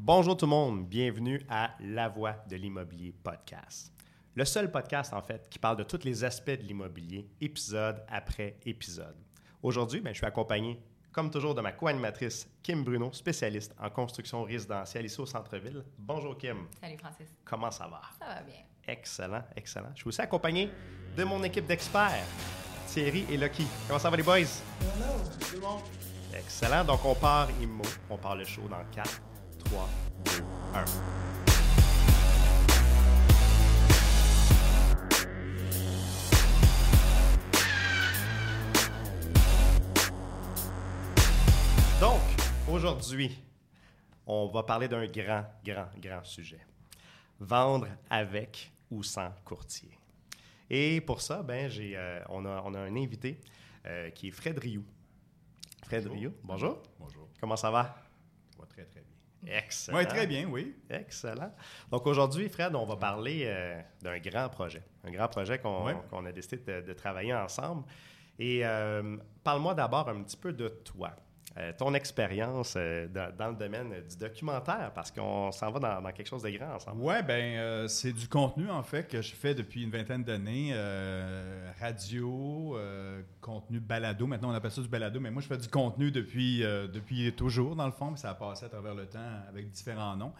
Bonjour tout le monde, bienvenue à La Voix de l'immobilier podcast. Le seul podcast en fait qui parle de tous les aspects de l'immobilier, épisode après épisode. Aujourd'hui, ben, je suis accompagné, comme toujours, de ma co-animatrice Kim Bruno, spécialiste en construction résidentielle ici au centre-ville. Bonjour Kim. Salut Francis. Comment ça va? Ça va bien. Excellent, excellent. Je suis aussi accompagné de mon équipe d'experts, Thierry et Lucky. Comment ça va les boys? Hello, tout le monde. Excellent. Donc on part IMO, on part le show dans 4, 3, 2, 1. Donc, aujourd'hui, on va parler d'un grand, grand, grand sujet. Vendre avec ou sans courtier. Et pour ça, ben, j'ai, euh, on, a, on a un invité euh, qui est Fred Rioux. Fred Bonjour. Rioux, bonjour. Bonjour. Comment ça va? Ça va très, très bien. Excellent. Oui, très bien, oui. Excellent. Donc aujourd'hui, Fred, on va parler euh, d'un grand projet. Un grand projet qu'on Ouais. a décidé de, de travailler ensemble. Et euh, parle-moi d'abord un petit peu de toi. Euh, ton expérience euh, dans, le domaine du documentaire, parce qu'on s'en va dans, quelque chose de grand ensemble. Ouais, ben euh, c'est du contenu en fait que je fais depuis une vingtaine d'années, radio, contenu balado. Maintenant on appelle ça du balado, mais moi je fais du contenu depuis depuis toujours dans le fond, ça a passé à travers le temps avec différents noms.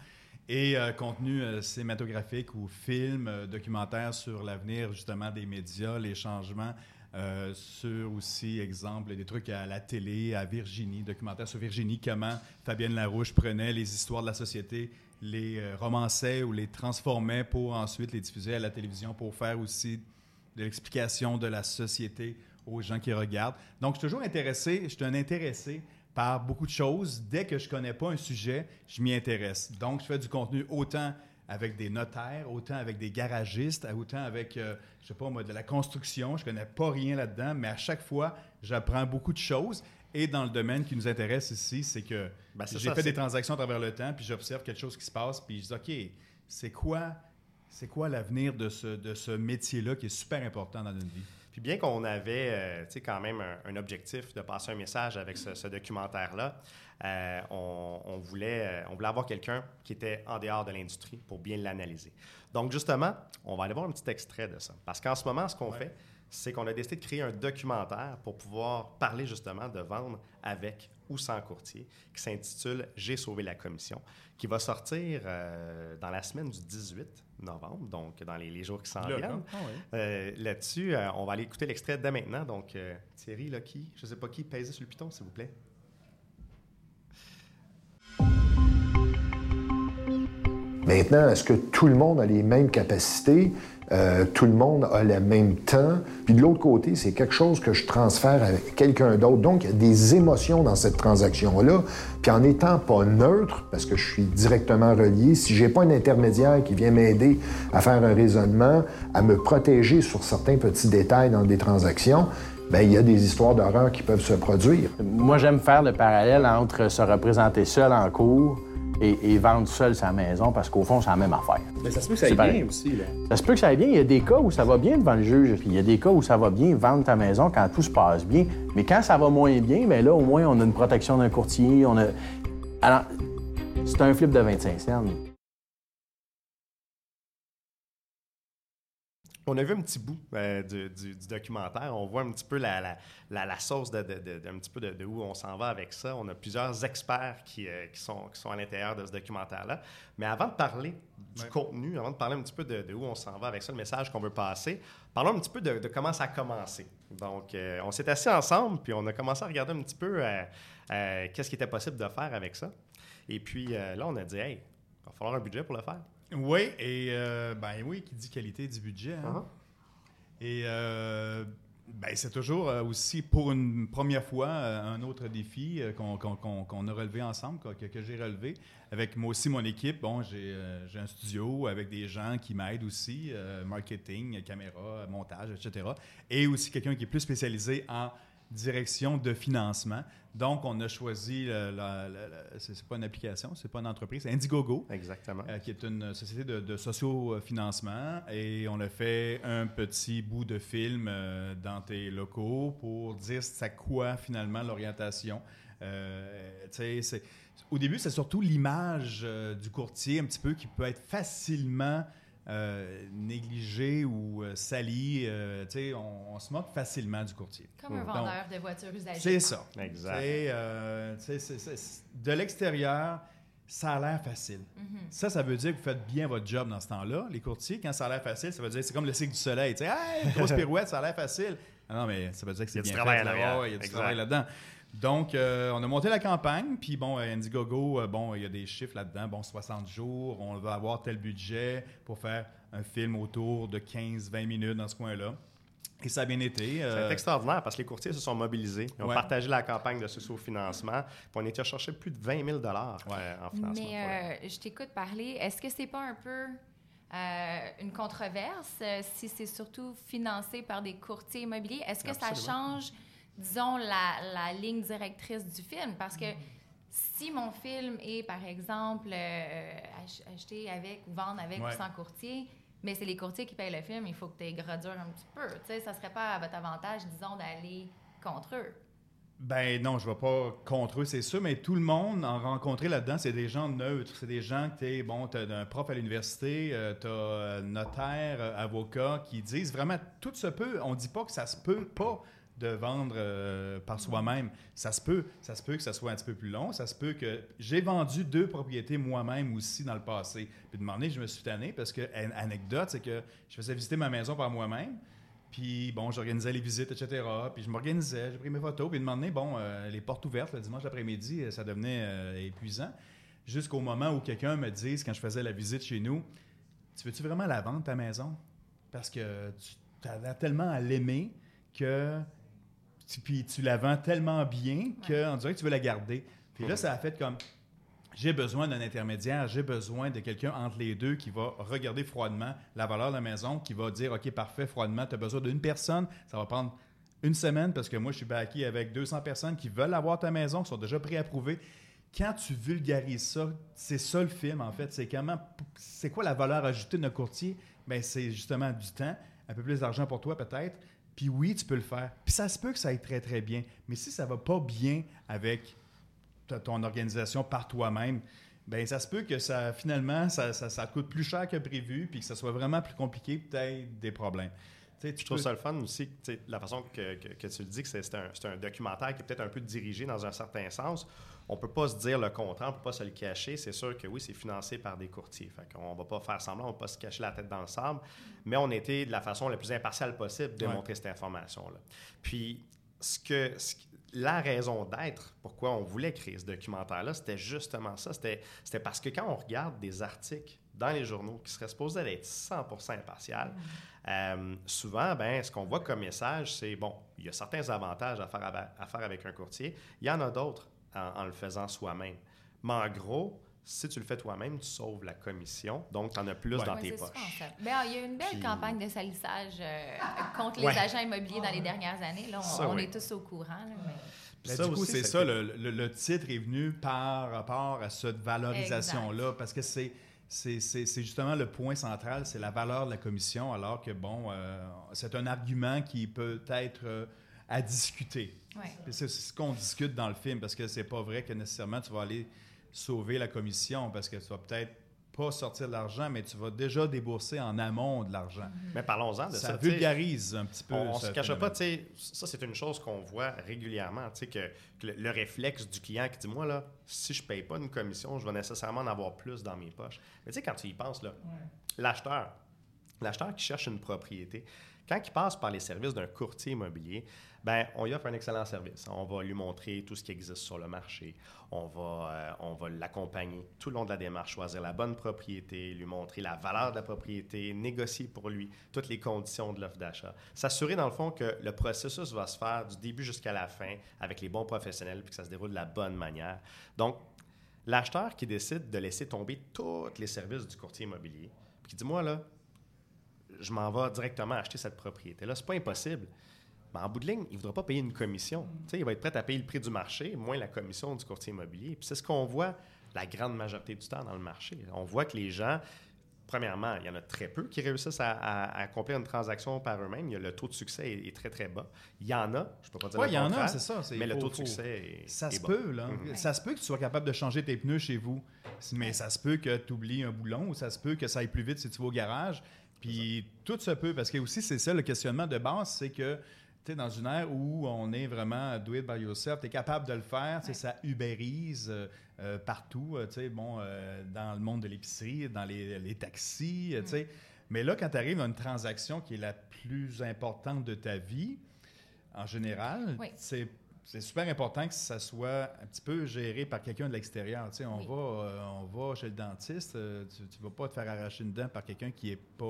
Et contenu cinématographique ou film, documentaire sur l'avenir justement des médias, les changements, euh, sur aussi, exemple, des trucs à la télé, à Virginie, documentaire sur Virginie, comment Fabienne Larouche prenait les histoires de la société, les euh, romançait ou les transformait pour ensuite les diffuser à la télévision pour faire aussi de l'explication de la société aux gens qui regardent. Donc, je suis toujours intéressé, je suis un intéressé par beaucoup de choses. Dès que je connais pas un sujet, je m'y intéresse. Donc, je fais du contenu autant avec des notaires, autant avec des garagistes, autant avec, euh, je sais pas moi, de la construction. Je connais pas rien là-dedans, mais à chaque fois, j'apprends beaucoup de choses. Et dans le domaine qui nous intéresse ici, c'est que Ben, j'ai fait des transactions à travers le temps, puis j'observe quelque chose qui se passe, puis je dis, OK, c'est quoi, c'est quoi l'avenir de ce, de ce métier-là qui est super important dans notre vie? Puis bien qu'on avait euh, quand même un, un objectif de passer un message avec ce, ce documentaire-là, euh, on, on voulait, euh, on voulait avoir quelqu'un qui était en dehors de l'industrie pour bien l'analyser. Donc justement, on va aller voir un petit extrait de ça. Parce qu'en ce moment, ce qu'on Ouais. fait, c'est qu'on a décidé de créer un documentaire pour pouvoir parler justement de vendre avec ou sans courtier, qui s'intitule J'ai sauvé la commission, qui va sortir euh, dans la semaine du 18 novembre, donc dans les, les jours qui s'en viennent. Ah. Euh, Là-dessus, euh, on va aller écouter l'extrait dès maintenant. Donc, euh, Thierry, là, qui, je ne sais pas qui, pèsez sur le piton, s'il vous plaît. Maintenant, est-ce que tout le monde a les mêmes capacités? Euh, tout le monde a le même temps? Puis de l'autre côté, c'est quelque chose que je transfère à quelqu'un d'autre. Donc, il y a des émotions dans cette transaction-là. Puis en n'étant pas neutre, parce que je suis directement relié, si j'ai pas un intermédiaire qui vient m'aider à faire un raisonnement, à me protéger sur certains petits détails dans des transactions, ben il y a des histoires d'horreur qui peuvent se produire. Moi, j'aime faire le parallèle entre se représenter seul en cours et, et vendre seul sa maison parce qu'au fond, c'est la même affaire. Mais ça se peut que ça aille pareil. bien aussi. Là. Ça se peut que ça aille bien. Il y a des cas où ça va bien devant le juge, puis il y a des cas où ça va bien vendre ta maison quand tout se passe bien. Mais quand ça va moins bien, bien là, au moins, on a une protection d'un courtier. On a... Alors, c'est un flip de 25 cents. On a vu un petit bout euh, du, du- du documentaire. On voit un petit peu la, la- la- la sauce de, de- de- d'un petit peu de, où on s'en va avec ça. On a plusieurs experts qui, euh, qui sont, qui sont à l'intérieur de ce documentaire-là. Mais avant de parler du Ouais. contenu, avant de parler un petit peu de, où on s'en va avec ça, le message qu'on veut passer, parlons un petit peu de, comment ça a commencé. Donc, euh, on s'est assis ensemble, puis on a commencé à regarder un petit peu qu'est-ce qui était possible de faire avec ça. Et puis là, on a dit, hey, il va falloir un budget pour le faire. Oui, et euh, ben oui, qui dit qualité dit budget. hein. Uh-huh. Et euh, ben, c'est toujours euh, aussi pour une première fois euh, un autre défi qu'on qu'on- qu'on- qu'on a relevé ensemble, que, que j'ai relevé. Avec moi aussi mon équipe, bon, j'ai j'ai un studio avec des gens qui m'aident aussi, marketing, caméra, montage, etc. Et aussi quelqu'un qui est plus spécialisé en direction de financement. Donc, on a choisi, c'est pas une application, c'est pas une entreprise, c'est Indiegogo. Exactement. Euh, qui est une société de, de socio-financement. Et on a fait un petit bout de film euh, dans tes locaux pour dire c'est à quoi finalement l'orientation. Euh, au début, c'est surtout l'image du courtier un petit peu qui peut être facilement euh, négligée ou euh, salie. Euh, tu sais, on, on se moque facilement du courtier. Comme un Donc, vendeur de voitures usagées. C'est ça. Exact. De l'extérieur, ça a l'air facile. Ça, ça veut dire que vous faites bien votre job dans ce temps-là. Les courtiers, quand ça a l'air facile, ça veut dire que c'est comme le cycle du soleil. Tu sais, hey, une grosse pirouette, ça a l'air facile. Ah non, mais ça veut dire que c'est Il y a du bien travail fait. là. il y a du Exact. travail là-dedans. Donc, euh, on a monté la campagne, puis bon, euh, Indiegogo, euh, bon, il y a des chiffres là-dedans. Bon, 60 jours, on va avoir tel budget pour faire un film autour de 15-20 minutes dans ce coin-là. Et ça a bien été. C'est extraordinaire parce que les courtiers se sont mobilisés. Ils ont Ouais. partagé la campagne de ce sous-financement. Puis on était chercher plus de 20 000 euh, en financement. Mais euh, je t'écoute parler. Est-ce que c'est pas un peu euh, une controverse si c'est surtout financé par des courtiers immobiliers? Est-ce que ça change, disons, la, la ligne directrice du film? Parce que si mon film est, par exemple, euh, ach- acheté avec ou vendre avec Ouais. ou sans courtier, mais c'est les courtiers qui payent le film, il faut que tu aies gradure un petit peu. Tu sais, ça serait pas à votre avantage, disons, d'aller contre eux. Ben non, je ne vais pas contre eux, c'est sûr, mais tout le monde en rencontré là-dedans, c'est des gens neutres. C'est des gens que tu bon, as un prof à l'université, tu as notaire, euh, avocat, qui disent vraiment tout se peut. On ne dit pas que ça se peut pas de vendre euh, par soi-même. Ça se peut. Ça se peut que ça soit un petit peu plus long. Ça se peut que. J'ai vendu deux propriétés moi-même aussi dans le passé. Puis de moment donné, je me suis tanné parce que, an- anecdote, c'est que je faisais visiter ma maison par moi-même. Puis, bon, j'organisais les visites, etc. Puis, je m'organisais, j'ai pris mes photos. Puis, de moment donné, bon, euh, les portes ouvertes le dimanche après-midi, euh, ça devenait épuisant. Jusqu'au moment où quelqu'un me dise, quand je faisais la visite chez nous, Tu veux-tu vraiment la vendre, ta maison? Parce que tu as tellement à l'aimer que. Tu- Puis tu la vends tellement bien qu'on dirait que tu veux la garder. Puis là, ça a fait comme. J'ai besoin d'un intermédiaire, j'ai besoin de quelqu'un entre les deux qui va regarder froidement la valeur de la maison, qui va dire OK, parfait, froidement, tu as besoin d'une personne, ça va prendre une semaine parce que moi, je suis backé avec 200 personnes qui veulent avoir ta maison, qui sont déjà préapprouvées. Quand tu vulgarises ça, c'est ça le film, en fait. C'est comment, c'est quoi la valeur ajoutée d'un courtier? Ben, c'est justement du temps, un peu plus d'argent pour toi, peut-être. Puis oui, tu peux le faire. Puis ça se peut que ça aille très, très bien. Mais si ça va pas bien avec ton organisation par toi-même, ben ça se peut que ça finalement ça, ça, ça te coûte plus cher que prévu, puis que ça soit vraiment plus compliqué, peut-être des problèmes. Tu Je trouve ça le fun aussi, la façon que, que- que tu le dis, que c'est un, c'est un documentaire qui est peut-être un peu dirigé dans un certain sens. On peut pas se dire le contraire, on peut pas se le cacher. C'est sûr que oui, c'est financé par des courtiers. Fait qu'on va pas faire semblant, on va pas se cacher la tête dans le sable. Mais on était de la façon la plus impartiale possible de Ouais. montrer cette information-là. Puis, ce que, ce la raison d'être, pourquoi on voulait créer ce documentaire-là, c'était justement ça. C'était c'était parce que quand on regarde des articles dans les journaux qui seraient supposés être 100% impartial, euh, souvent, ben, ce qu'on voit comme message, c'est bon, il y a certains avantages à faire, ava- à faire avec un courtier, il y en a d'autres en, en le faisant soi-même. Mais en gros, si tu le fais toi-même, tu sauves la commission, donc tu en as plus Ouais. dans Ouais, tes poches. Ben, ah, il y a eu une belle Puis- campagne de salissage euh, contre les agents immobiliers dans les dernières années. Là, on, Ça, on oui. est tous au courant. là, mais- Ben, Ça du coup, c'est ça, le- le, le- le titre est venu par rapport à cette valorisation-là, parce que c'est, c'est, c'est- c'est justement le point central, c'est la valeur de la commission, alors que, bon, euh, c'est un argument qui peut être euh, à discuter. Ouais. C'est ce qu'on discute dans le film, parce que c'est pas vrai que nécessairement tu vas aller sauver la commission, parce que tu vas peut-être pas sortir de l'argent, mais tu vas déjà débourser en amont de l'argent. Mais parlons-en de ça. Ça vulgarise un petit peu. On, on ce se phénomène. pas, tu sais, ça c'est une chose qu'on voit régulièrement, tu sais, que, que le, le réflexe du client qui dit, moi là, si je paye pas une commission, je vais nécessairement en avoir plus dans mes poches. Mais tu sais, quand tu y penses, là, l'acheteur, l'acheteur qui cherche une propriété, quand il passe par les services d'un courtier immobilier, ben on lui offre un excellent service. On va lui montrer tout ce qui existe sur le marché. On va, euh, on va l'accompagner tout le long de la démarche, choisir la bonne propriété, lui montrer la valeur de la propriété, négocier pour lui toutes les conditions de l'offre d'achat. S'assurer, dans le fond, que le processus va se faire du début jusqu'à la fin avec les bons professionnels puis que ça se déroule de la bonne manière. Donc, l'acheteur qui décide de laisser tomber tous les services du courtier immobilier, puis qui dit, moi, là, je m'en vais directement acheter cette propriété-là. C'est pas impossible. Mais en bout de ligne, il ne voudra pas payer une commission. Il va être prêt à payer le prix du marché, moins la commission du courtier immobilier. Puis c'est ce qu'on voit la grande majorité du temps dans le marché. On voit que les gens premièrement, il y en a très peu qui réussissent à, à- à accomplir une transaction par eux-mêmes. Le taux de succès est, est très, très bas. Il y en a, je ne peux pas dire Oui, il y en a, c'est ça. mais le taux de faut- succès est Ça est se bas. peut, là. Mhm. Ça se peut que tu sois capable de changer tes pneus chez vous, mais ça se peut que tu oublies un boulon ou ça se peut que ça aille plus vite si tu vas au garage. Puis tout se peut, parce que aussi, c'est ça le questionnement de base, c'est que tu sais, dans une ère où on est vraiment do it by yourself, tu es capable de le faire, tu sais, ça ubérise euh, euh, partout, euh, tu sais, bon, euh, dans le monde de l'épicerie, dans les, les taxis, euh, tu sais. Mais là, quand tu arrives à une transaction qui est la plus importante de ta vie, en général, Oui. c'est c'est super important que ça soit un petit peu géré par quelqu'un de l'extérieur. Tu sais, on, Oui. va, euh, on va chez le dentiste, euh, tu ne vas pas te faire arracher une dent par quelqu'un qui n'est pas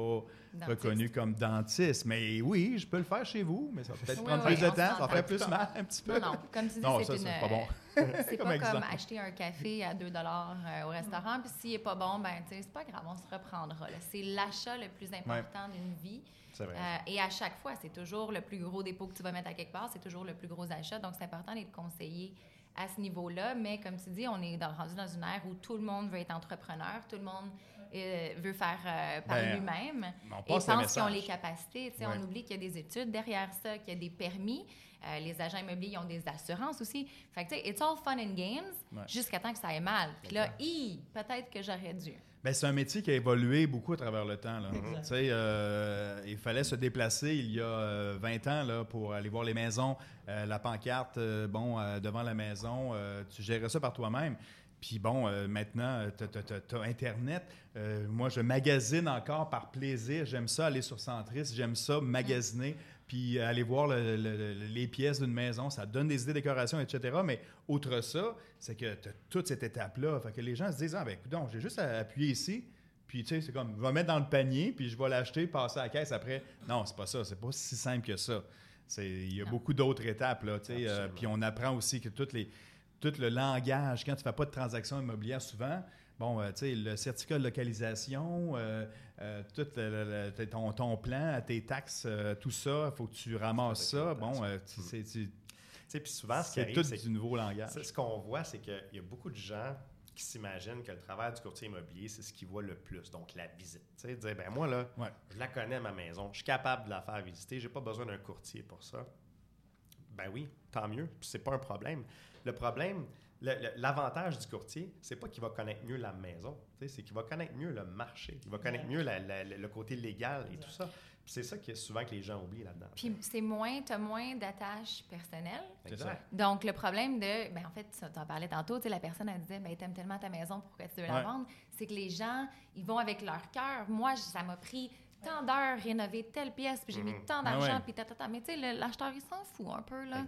Dentiste. reconnu comme dentiste. Mais oui, je peux le faire chez vous, mais ça va peut-être Oui, prendre oui, plus de temps, ça va faire plus mal un petit peu. Non, non. Comme tu dis, c'est ça, une. c'est pas bon. C'est pas exemple. comme acheter un café à 2 euh, au restaurant, puis s'il est pas bon, ben, tu sais, c'est pas grave, on se reprendra. C'est l'achat le plus important d'une vie. Vrai. Euh, et à chaque fois, c'est toujours le plus gros dépôt que tu vas mettre à quelque part, c'est toujours le plus gros achat. Donc, c'est important d'être conseillé à ce niveau-là. Mais comme tu dis, on est dans- rendu dans une ère où tout le monde veut être entrepreneur, tout le monde euh, veut faire euh, par Ben, lui-même et pense qu'ils ont les capacités. Tu sais, Ouais. On oublie qu'il y a des études derrière ça, qu'il y a des permis. Euh, les agents immobiliers ils ont des assurances aussi. Fait que, tu sais, it's all fun and games Ouais. jusqu'à temps que ça aille mal. Puis là, hi, peut-être que j'aurais dû. Ben, c'est un métier qui a évolué beaucoup à travers le temps. Là. Mm-hmm. Tu sais, euh, il fallait se déplacer il y a euh, 20 ans là, pour aller voir les maisons. Euh, la pancarte, euh, bon, euh, devant la maison, euh, tu gérais ça par toi-même. Puis bon, euh, maintenant, tu as, Internet. Euh, moi, je magasine encore par plaisir. J'aime ça aller sur Centris. J'aime ça magasiner. Puis aller voir le- le- le- les pièces d'une maison. Ça donne des idées de décoration, etc. Mais outre ça, c'est que tu as toute cette étape-là. Fait que les gens se disent Ah, ben écoute, donc, j'ai juste à appuyer ici. Puis, tu sais, c'est comme, je vais mettre dans le panier, puis je vais l'acheter, passer à la caisse après. Non, c'est pas ça. C'est pas si simple que ça. Il y a Non. beaucoup d'autres étapes, là, tu sais. euh, puis on apprend aussi que toutes les, tout le langage, quand tu fais pas de transaction immobilière souvent, bon, euh, tu sais, le certificat de localisation, euh, euh, tout le- le- ton, ton plan, tes taxes, tout ça, il faut que tu ramasses ça. Bon, c'est sais, puis souvent, ce qui arrive, tout du nouveau langage. Ce qu'on voit, c'est qu'il y a beaucoup de gens qui s'imaginent que le travail du courtier immobilier, c'est ce qu'ils voient le plus, donc la visite. Tu sais, dire, ben moi, là, Ouais. je la connais, ma maison, je suis capable de la faire visiter, j'ai pas besoin d'un courtier pour ça. Ben oui, tant mieux, c'est pas un problème. Le problème, l'avantage du courtier, c'est pas qu'il va connaître mieux la maison, c'est qu'il va connaître mieux le marché, il va connaître mieux la- la- le côté légal et tout ça. C'est ça qui est souvent que les gens oublient là-dedans. Puis c'est moins, tu as moins d'attaches personnelles. Exact. Donc, le problème de. Ben, en fait, tu en parlais tantôt, la personne, elle disait ben, T'aimes tellement ta maison, pourquoi tu veux la Ouais. vendre? C'est que les gens, ils vont avec leur cœur. Moi, ça m'a pris tant d'heures rénover telle pièce, puis j'ai mis tant Ah d'argent, ouais. puis tata. Mais tu sais, l'acheteur, il s'en fout un peu, là. Hein,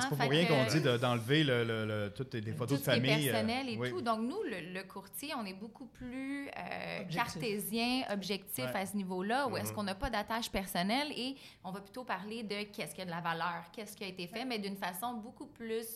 c'est pas pour rien qu'on dit de- d'enlever le, le- le- toutes les, photos tout de famille. euh, personnel et oui. tout. Donc, nous, le, le courtier, on est beaucoup plus euh, Objectif. cartésien, objectif Ouais. à ce niveau-là, où est-ce Mhm. qu'on n'a pas d'attache personnelle et on va plutôt parler de qu'est-ce qui a de la valeur, qu'est-ce qui a été fait, mais d'une façon beaucoup plus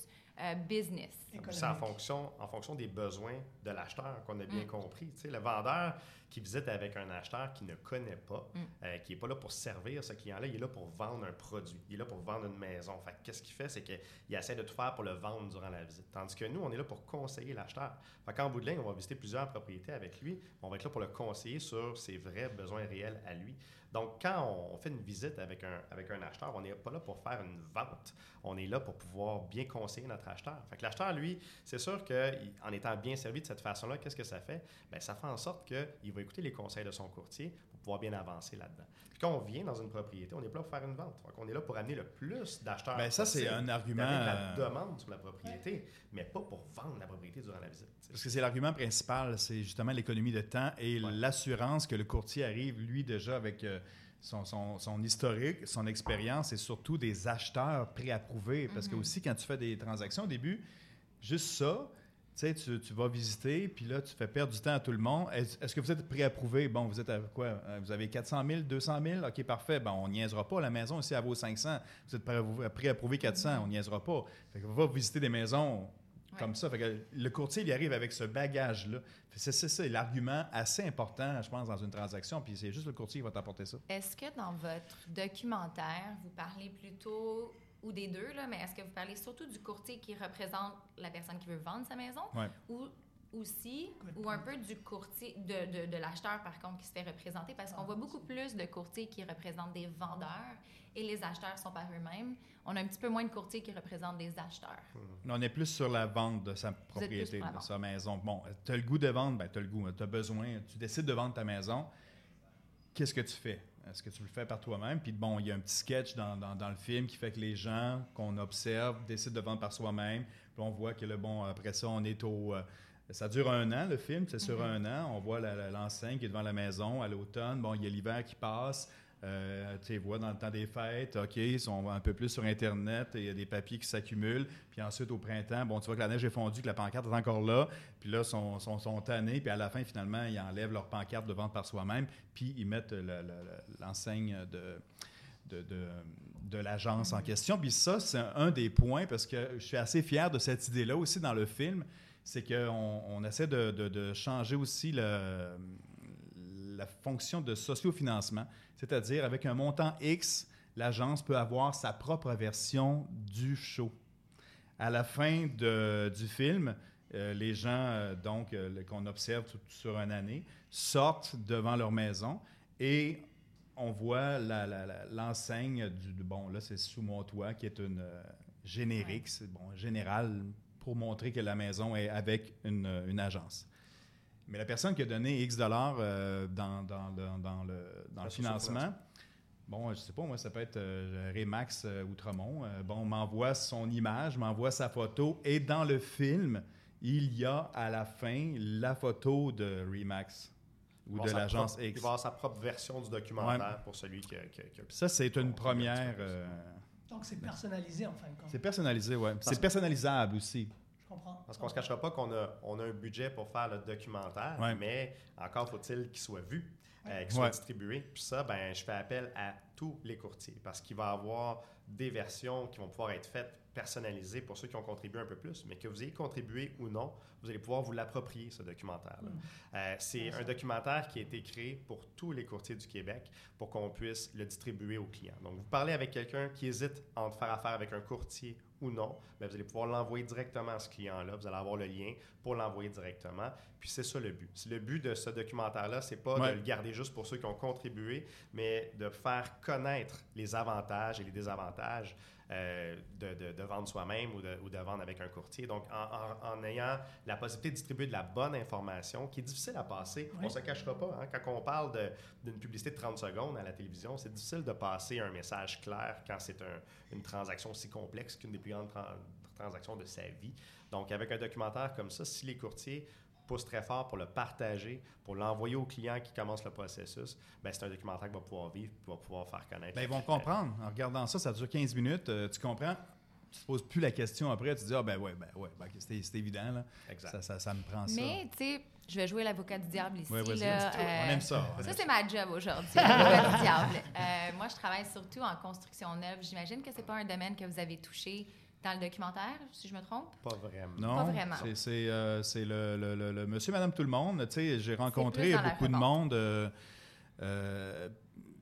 euh, business. C'est en fonction, en fonction des besoins de l'acheteur qu'on a bien Mm. compris. Tu sais, le vendeur qui visite avec un acheteur qui ne connaît pas, Mm. euh, qui n'est pas là pour servir ce client-là, il est là pour vendre un produit. Il est là pour vendre une maison. Fait que qu'est-ce qu'il fait? C'est qu'il essaie de tout faire pour le vendre durant la visite. Tandis que nous, on est là pour conseiller l'acheteur. Fait qu'en bout de ligne, on va visiter plusieurs propriétés avec lui. On va être là pour le conseiller sur ses vrais besoins réels à lui. Donc, quand on fait une visite avec un, avec un acheteur, on n'est pas là pour faire une vente. On est là pour pouvoir bien conseiller notre acheteur. Fait l'acheteur, lui, c'est sûr qu'en étant bien servi de cette façon-là, qu'est-ce que ça fait? Bien, ça fait en sorte qu'il va écouter les conseils de son courtier pouvoir bien avancer là-dedans. Puis quand on vient dans une propriété, on n'est pas là pour faire une vente. Qu'on est là pour amener le plus d'acheteurs. Ben, ça, c'est un argument, la euh, demande sur la propriété, mais pas pour vendre la propriété durant la visite. Parce que c'est l'argument principal, c'est justement l'économie de temps et Ouais. l'assurance que le courtier arrive, lui, déjà avec euh, son, son- son historique, son expérience et surtout des acheteurs préapprouvés. Parce que aussi, quand tu fais des transactions au début, juste ça, tu sais, tu, vas visiter, puis là, tu fais perdre du temps à tout le monde. Est-ce que vous êtes préapprouvé? Bon, vous êtes à quoi? Euh, Vous avez 400 000, 200 000? OK, parfait. Bon, on niaisera pas. La maison ici, elle vaut 500. Vous êtes pré- préapprouvé 400, on niaisera pas. Fait que va visiter des maisons comme ça. Fait que le courtier, il arrive avec ce bagage-là. C'est ça, l'argument assez important, je pense, dans une transaction. Puis c'est juste le courtier qui va t'apporter ça. Est-ce que dans votre documentaire, vous parlez plutôt, ou des deux, là, mais est-ce que vous parlez surtout du courtier qui représente la personne qui veut vendre sa maison? Ouais. ou, aussi, ou un peu du courtier, de, de, de l'acheteur par contre, qui se fait représenter, parce qu'on voit beaucoup plus de courtiers qui représentent des vendeurs et les acheteurs sont par eux-mêmes. On a un petit peu moins de courtiers qui représentent des acheteurs. On est plus sur la vente de sa propriété, de sa maison. Bon, tu as le goût de vendre, ben, tu as le goût, tu as besoin, tu décides de vendre ta maison. Qu'est-ce que tu fais? Est-ce que tu le fais par toi-même? Puis bon, il y a un petit sketch dans, dans- dans le film qui fait que les gens qu'on observe décident de vendre par soi-même. Puis on voit que le bon, après ça, on est au. euh, ça dure un an, le film, c'est sur un an. On voit l'enseigne qui est devant la maison à l'automne. Bon, il y a l'hiver qui passe. Euh, tu vois dans le temps des fêtes, OK, ils sont un peu plus sur Internet, il y a des papiers qui s'accumulent. Puis ensuite, au printemps, bon, tu vois que la neige est fondue, que la pancarte est encore là. Puis là, ils sont, sont, sont tannés. Puis à la fin, finalement, ils enlèvent leur pancarte de vente par soi-même. Puis ils mettent le- le- le- l'enseigne de, de, de, l'agence en question. Puis ça, c'est un, des points, parce que je suis assez fier de cette idée-là aussi dans le film, c'est qu'on on essaie de- de changer aussi le, la fonction de sociofinancement, c'est-à-dire avec un montant X, l'agence peut avoir sa propre version du show. À la fin de- du film, euh, les gens euh, donc euh, qu'on observe tout- sur une année sortent devant leur maison et on voit la- la- la- l'enseigne du, bon là c'est sous mon toit qui est une générique, c'est bon général pour montrer que la maison est avec une, une agence. Mais la personne qui a donné X dollars euh, dans, dans le, dans le, dans le financement, bon, je sais pas, moi, ça peut être euh, Remax euh, Outremont, euh, bon, m'envoie son image, m'envoie sa photo, et dans le film, il y a à la fin la photo de Remax ou de l'agence propre- Il X. va avoir sa propre version du documentaire pour celui qui a, qui a- qui a- Ça, c'est une première. euh, Donc, c'est personnalisé en fin de compte. c'est personnalisé, ouais. Parce- C'est personnalisable aussi. Comprends. Parce qu'on ne se cachera pas qu'on a, on a un budget pour faire le documentaire, Ouais. mais encore faut-il qu'il soit vu, euh, qu'il soit Ouais. distribué. Puis ça, ben, je fais appel à tous les courtiers parce qu'il va y avoir des versions qui vont pouvoir être faites personnalisées pour ceux qui ont contribué un peu plus, mais que vous ayez contribué ou non, vous allez pouvoir vous l'approprier, ce documentaire-là. Euh, c'est un documentaire qui a été créé pour tous les courtiers du Québec pour qu'on puisse le distribuer aux clients. Donc, vous parlez avec quelqu'un qui hésite entre faire affaire avec un courtier ou non, ben, vous allez pouvoir l'envoyer directement à ce client-là. Vous allez avoir le lien pour l'envoyer directement. Puis c'est ça le but. Le but de ce documentaire-là, c'est pas Ouais. de le garder juste pour ceux qui ont contribué, mais de faire connaître les avantages et les désavantages euh, de, de- de vendre soi-même ou de, ou de vendre avec un courtier. Donc, en, en- en ayant la possibilité de distribuer de la bonne information, qui est difficile à passer, on ne se cachera pas. hein. Quand on parle d'une publicité de 30 secondes à la télévision, c'est difficile de passer un message clair quand c'est un- une transaction si complexe qu'une des plus grandes tran- transactions de sa vie. Donc, avec un documentaire comme ça, si les courtiers poussent très fort pour le partager, pour l'envoyer aux clients qui commencent le processus, ben, c'est un documentaire qui va pouvoir vivre, qui va pouvoir faire connaître. Ben, ils vont comprendre. En regardant ça, ça dure 15 minutes. euh, tu comprends? Tu te poses plus la question après. Tu dis, ah ben ouais, ben ouais, ben, c'est c'est évident. Là. Exact. Ça, ça, ça me prend ça. Mais, tu sais, je vais jouer l'avocat du diable ici. Ouais, vas-y, là, euh, On aime ça. on Ça, c'est ma job aujourd'hui, l'avocat du diable. Euh, moi, je travaille surtout en construction neuve. J'imagine que c'est pas un domaine que vous avez touché dans le documentaire, si je me trompe? Pas vraiment. Non, Pas vraiment. c'est- c'est euh, c'est le, le- le- le monsieur, madame, tout le monde. Tu sais, j'ai rencontré beaucoup de monde. euh, euh,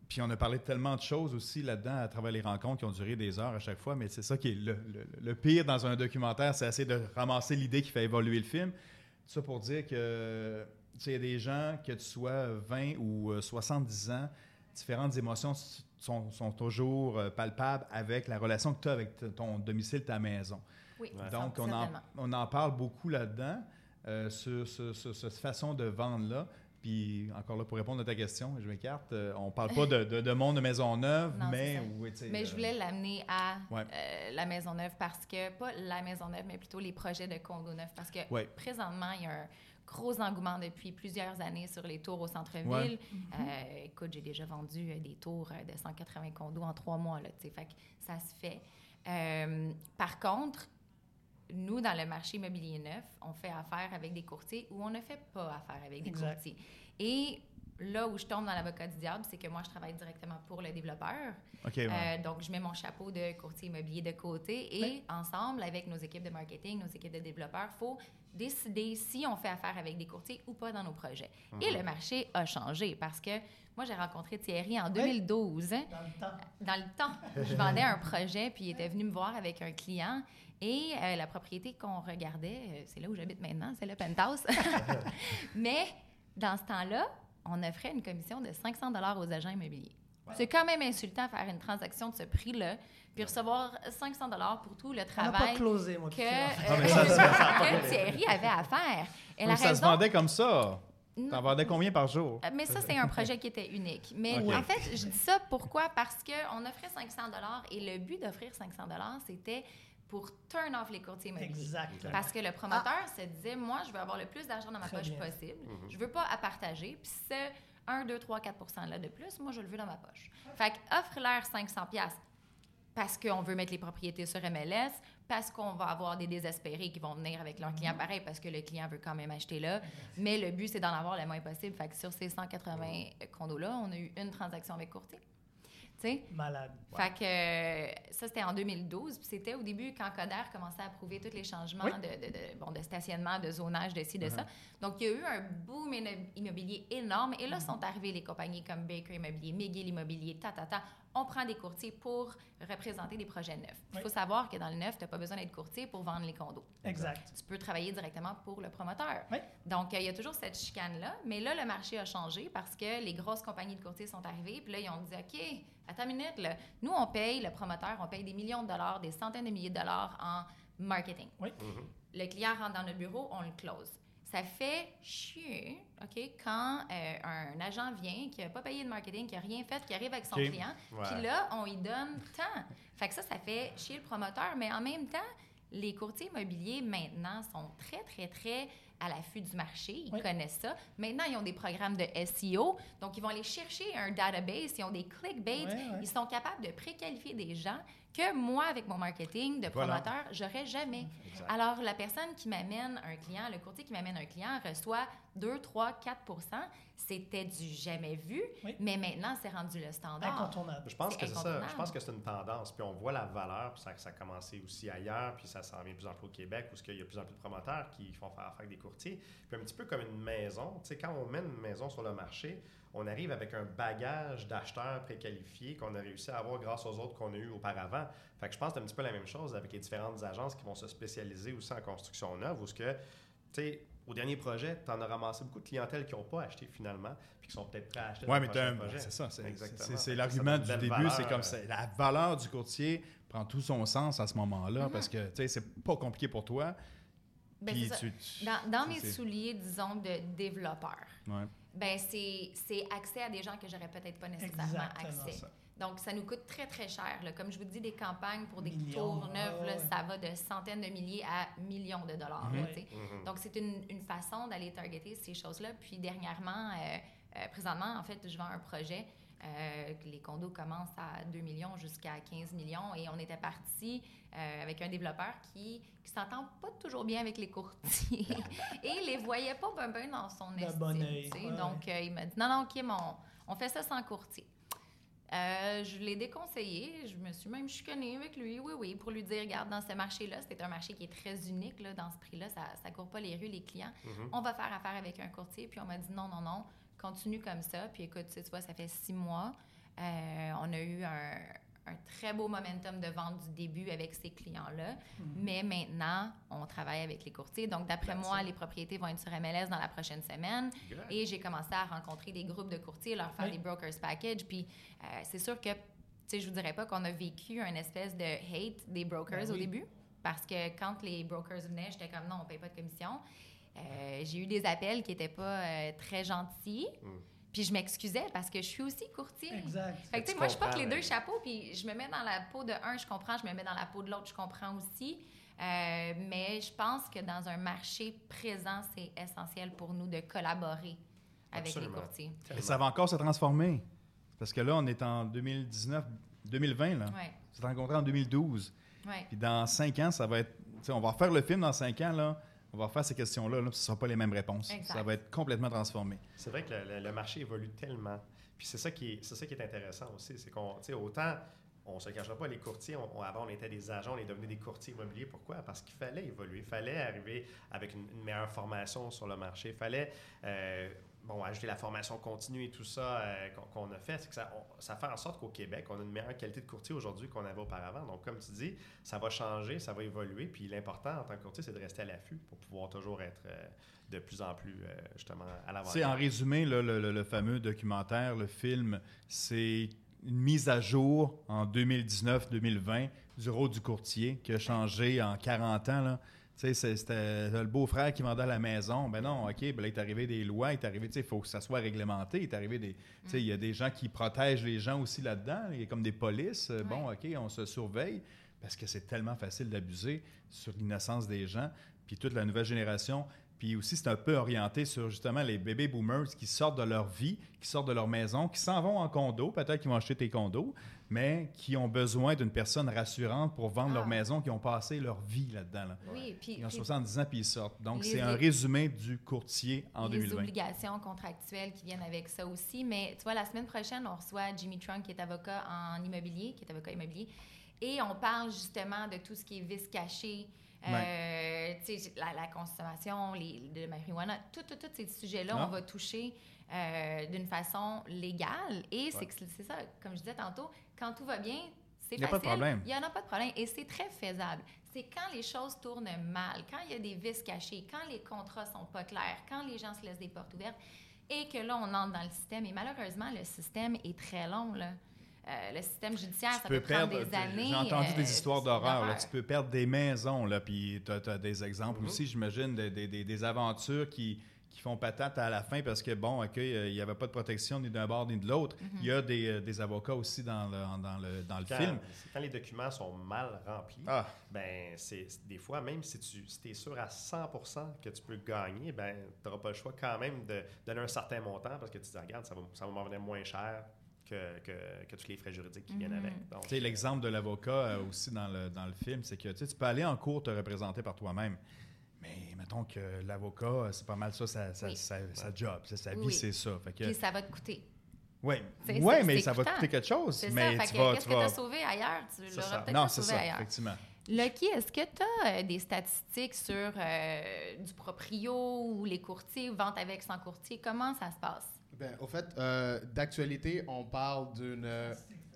puis on a parlé de tellement de choses aussi là-dedans à travers les rencontres qui ont duré des heures à chaque fois. Mais c'est ça qui est le, le- le pire dans un documentaire, c'est essayer de ramasser l'idée qui fait évoluer le film. Tout ça pour dire que tu sais, il y a des gens, que tu sois 20 ou euh, 70 ans, différentes émotions sont, sont toujours euh, palpables avec la relation que tu as avec ton domicile, ta maison. Oui, Donc, on en, on en parle beaucoup là-dedans, euh, sur, sur- sur cette façon de vendre-là. Puis, encore là, pour répondre à ta question, je m'écarte, euh, on parle pas de, de, de monde de maison neuve, Non, mais... oui, Mais je voulais l'amener à Ouais. euh, la maison neuve parce que, pas la maison neuve, mais plutôt les projets de condo neuf. Parce que Ouais. présentement, il y a un gros engouement depuis plusieurs années sur les tours au centre-ville. Ouais. Euh, écoute, j'ai déjà vendu euh, des tours euh, de 180 condos en trois mois. Là, tu sais. fait que ça se fait. Euh, par contre, nous, dans le marché immobilier neuf, on fait affaire avec des courtiers ou on ne fait pas affaire avec des Exact. courtiers. Et là où je tombe dans l'avocat du diable, c'est que moi, je travaille directement pour le développeur. Ouais. Euh, donc, je mets mon chapeau de courtier immobilier de côté et ensemble, avec nos équipes de marketing, nos équipes de développeurs, il faut décider si on fait affaire avec des courtiers ou pas dans nos projets. Et le marché a changé parce que moi, j'ai rencontré Thierry en 2012. hein, Dans le temps. dans le temps, je vendais un projet, puis il était venu me voir avec un client. Et euh, la propriété qu'on regardait, euh, c'est là où j'habite maintenant, c'est le penthouse. Mais dans ce temps-là, on offrait une commission de 500 aux agents immobiliers. C'est quand même insultant faire une transaction de ce prix-là, puis recevoir 500 pour tout le n'a pas travail closé, moi. que, euh, ça, que Thierry avait à faire. Et la Mais ça se vendait comme ça. T'en vendais combien par jour? euh, Mais ça, c'est un projet qui était unique. Mais en fait, je dis ça pourquoi? Parce qu'on offrait 500 et le but d'offrir 500 c'était pour turn off les courtiers immobiliers. Exactement. Parce que le promoteur se disait, moi, je veux avoir le plus d'argent dans ma Très poche bien. possible. Je veux pas à partager. Puis ce 1, 2, 3, 4 là de plus, moi, je le veux dans ma poche. Fait que offre-leur 500 pièces parce qu'on veut mettre les propriétés sur MLS, parce qu'on va avoir des désespérés qui vont venir avec leur client pareil, parce que le client veut quand même acheter là. Mais le but, c'est d'en avoir le moins possible. Fait que sur ces 180 condos-là, on a eu une transaction avec courtier. Sais? Malade. Fait que euh, ça, c'était en 2012. Puis c'était au début quand Coder commençait à approuver tous les changements Oui. de, de- de- bon, de stationnement, de zonage, de ci, de ça. Donc, il y a eu un boom immobilier énorme. Et là, sont arrivées les compagnies comme Baker Immobilier, McGill Immobilier, ta, ta, ta. On prend des courtiers pour représenter des projets neufs. Il Oui. faut savoir que dans le neuf, tu n'as pas besoin d'être courtier pour vendre les condos. Exact. Tu peux travailler directement pour le promoteur. Oui. Donc, euh, il y a toujours cette chicane-là. Mais là, le marché a changé parce que les grosses compagnies de courtiers sont arrivées. Puis là, ils ont dit OK, attends une minute. Là. Nous, on paye, le promoteur, on paye des millions de dollars, des centaines de milliers de dollars en marketing. Oui. Le client rentre dans notre bureau, on le close. Ça fait chier, OK, quand euh, un agent vient, qui n'a pas payé de marketing, qui n'a rien fait, qui arrive avec son client, Ouais. puis là, on lui donne tant. Fait que ça, ça fait chier le promoteur, mais en même temps, les courtiers immobiliers maintenant sont très, très, très à l'affût du marché. Ils Oui. connaissent ça. Maintenant, ils ont des programmes de SEO. Donc, ils vont aller chercher un database. Ils ont des clickbait. Ouais, ouais. Ils sont capables de préqualifier des gens que moi, avec mon marketing de Voilà. promoteur, j'aurais jamais. Exact. Alors, la personne qui m'amène un client, le courtier qui m'amène un client, reçoit 2, 3, 4% C'était du jamais vu, Oui. mais maintenant, c'est rendu le standard. Incontournable. Je pense que c'est ça. Je pense que c'est une tendance. Puis on voit la valeur, puis ça, ça a commencé aussi ailleurs, puis ça s'en vient de plus en plus au Québec, où il y a de plus en plus de promoteurs qui font faire affaire avec des courtiers. Puis un petit peu comme une maison. Tu sais, quand on met une maison sur le marché, on arrive avec un bagage d'acheteurs préqualifiés qu'on a réussi à avoir grâce aux autres qu'on a eu auparavant. Fait que je pense que c'est un petit peu la même chose avec les différentes agences qui vont se spécialiser aussi en construction neuve, où ce que, tu sais, au dernier projet, tu en as ramassé beaucoup de clientèle qui n'ont pas acheté finalement, puis qui sont peut-être prêts à acheter Oui, mais c'est ça. C'est, l'argument du début. C'est comme ça. La valeur du courtier prend tout son sens à ce moment-là Mhm. parce que, tu sais, c'est pas compliqué pour toi. Ben, puis c'est ça. tu- tu- Dans, dans mes c'est- souliers, disons, de développeur, Ouais. Ben c'est c'est accès à des gens que j'aurais peut-être pas nécessairement Exactement accès. ça. Donc, ça nous coûte très, très cher. là. Comme je vous dis, des campagnes pour des Millions, tours neufs, là, ouais. ça va de centaines de milliers à millions de dollars. là, Mhm. Mhm. Donc, c'est une, une façon d'aller targeter ces choses-là. Puis, dernièrement, euh, euh, présentement, en fait, je vends un projet. Euh, les condos commencent à 2 millions jusqu'à 15 millions. Et on était parti euh, avec un développeur qui ne s'entend pas toujours bien avec les courtiers et les voyait pas ben, ben dans son De estime. bon tu œil, sais. ouais, Donc, euh, il m'a dit, non, non, Kim, on, on fait ça sans courtier. Euh, je l'ai déconseillé. Je me suis même chicanée avec lui, oui, oui, pour lui dire, regarde, dans ce marché-là, c'est un marché qui est très unique, là, dans ce prix-là, ça ne court pas les rues, les clients. Mhm. On va faire affaire avec un courtier. Puis on m'a dit, non, non, non, continue comme ça. Puis écoute, tu vois, ça fait six mois. Euh, on a eu un, un très beau momentum de vente du début avec ces clients-là. Mais maintenant, on travaille avec les courtiers. Donc, d'après moi, les propriétés vont être sur MLS dans la prochaine semaine. Good. Et j'ai commencé à rencontrer des groupes de courtiers, leur faire Oui. des brokers package. Puis euh, c'est sûr que, tu sais, je vous dirais pas qu'on a vécu un espèce de hate des brokers Ben au oui. début. Parce que quand les brokers venaient, j'étais comme non, on paye pas de commission. Euh, j'ai eu des appels qui n'étaient pas euh, très gentils. Mm. Puis je m'excusais parce que je suis aussi courtier. Exact. Fait que, tu sais, Tu moi, je porte les deux chapeaux, puis je me mets dans la peau de un, je comprends, je me mets dans la peau de l'autre, je comprends aussi. Euh, mais je pense que dans un marché présent, c'est essentiel pour nous de collaborer avec Absolument. les courtiers. Et ça va encore se transformer. Parce que là, on est en 2019, 2020, là. Ouais, Tu t'es rencontré en 2012. ouais. Puis dans cinq ans, ça va être. tu sais, on va refaire le film dans cinq ans, là. On va refaire ces questions-là, là, ce ne sera pas les mêmes réponses. Exact. Ça va être complètement transformé. C'est vrai que le, le- le marché évolue tellement. Puis c'est ça qui est, c'est ça qui est intéressant aussi. C'est qu'on, tu sais, autant, on se cachera pas, les courtiers, on, on- avant, on était des agents, on est devenus des courtiers immobiliers. Pourquoi? Parce qu'il fallait évoluer. Il fallait arriver avec une, une meilleure formation sur le marché. Il fallait, euh, bon, ajouter la formation continue et tout ça euh, qu'on, a fait. C'est que ça, ça fait en sorte qu'au Québec, on a une meilleure qualité de courtier aujourd'hui qu'on avait auparavant. Donc, comme tu dis, ça va changer, ça va évoluer. Puis l'important en tant que courtier, c'est de rester à l'affût pour pouvoir toujours être euh, de plus en plus, euh, justement, à l'avant. C'est en résumé, là, le, le- le fameux documentaire, le film, c'est une mise à jour en 2019-2020 du rôle du courtier qui a changé en 40 ans. Là. Tu sais, C'était le beau-frère qui vendait à la maison. Ben non, OK, ben là, il est arrivé des lois, il est arrivé, tu sais, il faut que ça soit réglementé. Il est arrivé des. Tu sais, il y a des gens qui protègent les gens aussi là-dedans. Il y a comme des polices. Euh, Bon, OK, on se surveille parce que c'est tellement facile d'abuser sur l'innocence des gens. Puis toute la nouvelle génération. Puis aussi, c'est un peu orienté sur justement les bébés boomers qui sortent de leur vie, qui sortent de leur maison, qui s'en vont en condo, peut-être qu'ils vont acheter tes condos, mais qui ont besoin d'une personne rassurante pour vendre leur Ah. maison, qui ont passé leur vie là-dedans. là. Oui, puis, Ils ont puis 70 ans puis ils sortent. Donc, Les- c'est un les- résumé du courtier en les 2020. obligations contractuelles qui viennent avec ça aussi. Mais tu vois, la semaine prochaine, on reçoit Jimmy Trunk, qui est avocat en immobilier, qui est avocat immobilier, et on parle justement de tout ce qui est vice caché. Euh, la, la consommation les, de marijuana, tous tout, tous ces sujets-là, on va toucher euh, d'une façon légale. Et c'est ça, comme je disais tantôt, quand tout va bien, c'est Il y a facile. pas de problème. Il n'y en a pas de problème. Et c'est très faisable. C'est quand les choses tournent mal, quand il y a des vices cachés, quand les contrats sont pas clairs, quand les gens se laissent des portes ouvertes et que là, on entre dans le système. Et malheureusement, le système est très long. Là. Euh, le système judiciaire, ça Tu peut peux prendre perdre. des années. J'ai entendu euh, des histoires c'est d'horreur. Tu peux perdre des maisons, là, puis tu as, des exemples Mhm. aussi, j'imagine, des, des- des- des aventures qui, qui font patate à la fin parce que, bon, OK, euh, il n'y avait pas de protection ni d'un bord ni de l'autre. Mhm. Il y a des, euh, des avocats aussi dans le, dans le, dans le Quand, film. quand les documents sont mal remplis, Ah, ben c'est des fois, même si tu es sûr à 100% que tu peux gagner, ben tu n'auras pas le choix quand même de donner un certain montant parce que tu te dis, regarde, ça va, ça va m'en venir moins cher que, que, que tous les frais juridiques qui viennent Mhm. avec. Donc, Tu sais, l'exemple de l'avocat euh, aussi dans le, dans le film, c'est que tu sais, tu peux aller en cours te représenter par toi-même. Mais mettons que l'avocat, euh, c'est pas mal ça, sa, sa, Oui. sa- sa job, c'est sa vie, Oui. c'est ça. Fait que, Puis ça va te coûter. C'est- ouais, mais ça va te coûter quelque chose. C'est mais ça. Fait tu vas, qu'est-ce tu que tu vas- as sauvé ailleurs? Tu l'auras ça. peut-être Non, pas c'est sauvé ça, ailleurs. effectivement. Lucky, est-ce que tu as des statistiques sur euh, du proprio ou les courtiers, vente avec sans courtier? Comment ça se passe? Ben, au fait, euh, d'actualité, on parle d'une, euh,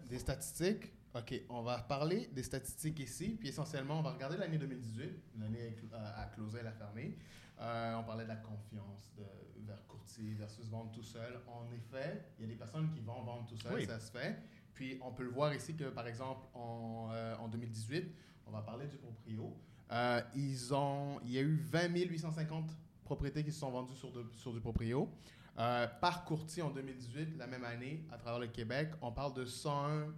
des statistiques. OK, on va parler des statistiques ici, puis essentiellement, on va regarder l'année 2018. L'année a, a closé, elle a fermé. Euh, on parlait de la confiance de, vers courtier versus vendre tout seul. En effet, il y a des personnes qui vont vendre tout seul, Oui. ça se fait. Puis on peut le voir ici que, par exemple, en, euh, en 2018, on va parler du proprio. Euh, ils ont, il y a eu 20 850 propriétés qui se sont vendues sur, de- sur du proprio. Euh, par courtier en 2018, la même année, à travers le Québec, on parle de 101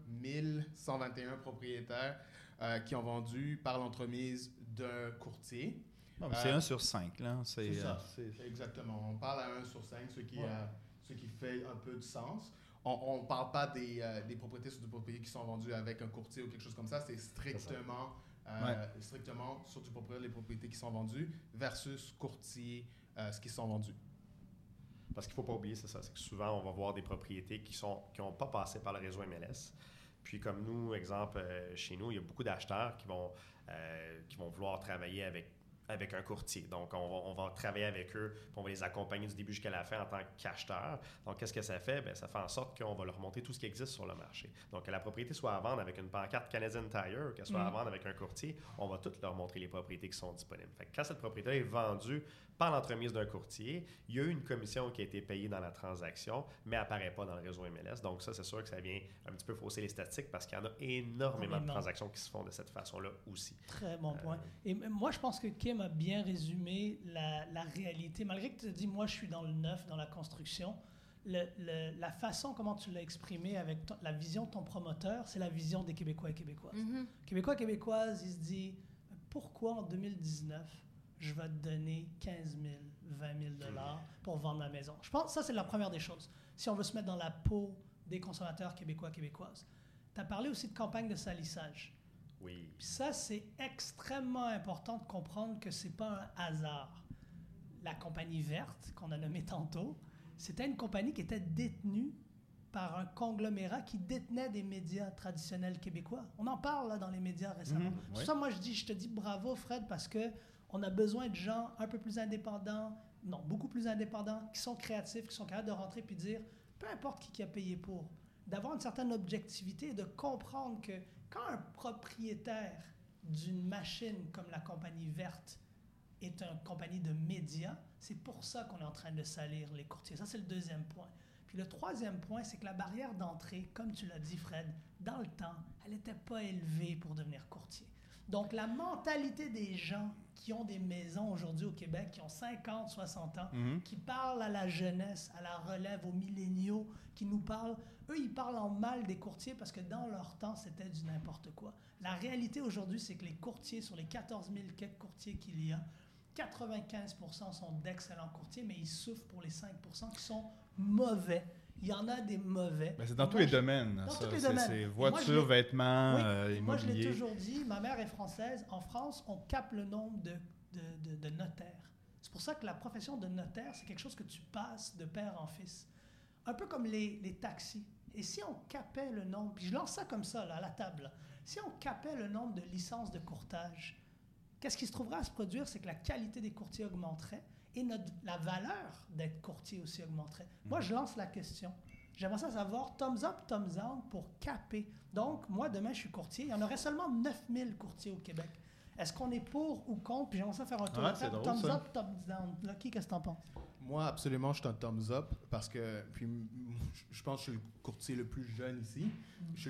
121 propriétaires euh, qui ont vendu par l'entremise d'un courtier. Bon, c'est Euh, un sur cinq, là. C'est, ça. euh, Exactement. On parle à 1 sur 5, ce qui, Ouais. euh, ce qui fait un peu de sens. On ne parle pas des, euh, des propriétés sur du propriété qui sont vendues avec un courtier ou quelque chose comme ça. C'est strictement, euh, strictement sur du propriété, les propriétés qui sont vendues versus courtier, euh, ce qui sont vendus. Parce qu'il ne faut pas oublier, c'est que souvent, on va voir des propriétés qui n'ont pas passé par le réseau MLS. Puis comme nous, exemple, euh, chez nous, il y a beaucoup d'acheteurs qui vont, euh, qui vont vouloir travailler avec, avec un courtier. Donc, on va, on va travailler avec eux, puis on va les accompagner du début jusqu'à la fin en tant qu'acheteur. Donc, qu'est-ce que ça fait? Bien, ça fait en sorte qu'on va leur montrer tout ce qui existe sur le marché. Donc, que la propriété soit à vendre avec une pancarte Canadian Tire, qu'elle soit à Mhm. vendre avec un courtier, on va tout leur montrer les propriétés qui sont disponibles. Fait que quand cette propriété est vendue par l'entremise d'un courtier, il y a eu une commission qui a été payée dans la transaction, mais apparaît pas dans le réseau MLS. Donc ça, c'est sûr que ça vient un petit peu fausser les statistiques parce qu'il y en a énormément de transactions qui se font de cette façon-là aussi. Très bon Euh, point. Et m- moi, je pense que Kim a bien résumé la, la réalité. Malgré que tu dis, moi, je suis dans le neuf, dans la construction, le- le- la façon comment tu l'as exprimé avec ton- la vision de ton promoteur, c'est la vision des Québécois et Québécoises. Mhm. Québécois, Québécoises, il se dit pourquoi en 2019 je vais te donner 15 000, 20 000 dollars pour vendre ma maison? Je pense que ça, c'est la première des choses. Si on veut se mettre dans la peau des consommateurs québécois, québécoises. Tu as parlé aussi de campagne de salissage. Oui. Puis ça, c'est extrêmement important de comprendre que c'est pas un hasard. La compagnie verte, qu'on a nommée tantôt, c'était une compagnie qui était détenue par un conglomérat qui détenait des médias traditionnels québécois. On en parle là, dans les médias récemment. Oui. ça, moi, je dis, je te dis bravo, Fred, parce que on a besoin de gens un peu plus indépendants, non, beaucoup plus indépendants, qui sont créatifs, qui sont capables de rentrer puis dire, peu importe qui, qui a payé pour, d'avoir une certaine objectivité et de comprendre que quand un propriétaire d'une machine comme la compagnie verte est une compagnie de médias, c'est pour ça qu'on est en train de salir les courtiers. Ça, c'est le deuxième point. Puis le troisième point, c'est que la barrière d'entrée, comme tu l'as dit, Fred, dans le temps, elle n'était pas élevée pour devenir courtier. Donc, la mentalité des gens qui ont des maisons aujourd'hui au Québec, qui ont 50, 60 ans, Mhm. qui parlent à la jeunesse, à la relève, aux milléniaux, qui nous parlent, eux, ils parlent en mal des courtiers parce que dans leur temps, c'était du n'importe quoi. La réalité aujourd'hui, c'est que les courtiers, sur les 14 000 quelques courtiers qu'il y a, 95% sont d'excellents courtiers, mais ils souffrent pour les 5% qui sont mauvais. Il y en a des mauvais. Ben, c'est dans tous moi, les domaines. Dans ça. tous les domaines. C'est voitures, vêtements, Oui, euh, moi, je l'ai immobilier. toujours dit, ma mère est française. En France, on capte le nombre de, de, de- de notaires. C'est pour ça que la profession de notaire, c'est quelque chose que tu passes de père en fils. Un peu comme les, les taxis. Et si on capait le nombre, puis je lance ça comme ça, là, à la table, là. si on capait le nombre de licences de courtage, qu'est-ce qui se trouverait à se produire? C'est que la qualité des courtiers augmenterait et notre, la valeur d'être courtier aussi augmenterait. Moi, je lance la question. J'aimerais ça savoir, thumbs up, thumbs down pour caper. Donc, moi, demain, je suis courtier. Il y en aurait seulement 9000 courtiers au Québec. Est-ce qu'on est pour ou contre? Puis j'aimerais ça faire un tour Ah, de drôle, Thumbs ça. up, thumbs down. Lucky, qu'est-ce que t'en penses? Moi, absolument, je suis un thumbs up parce que puis, je pense que je suis le courtier le plus jeune ici. Je suis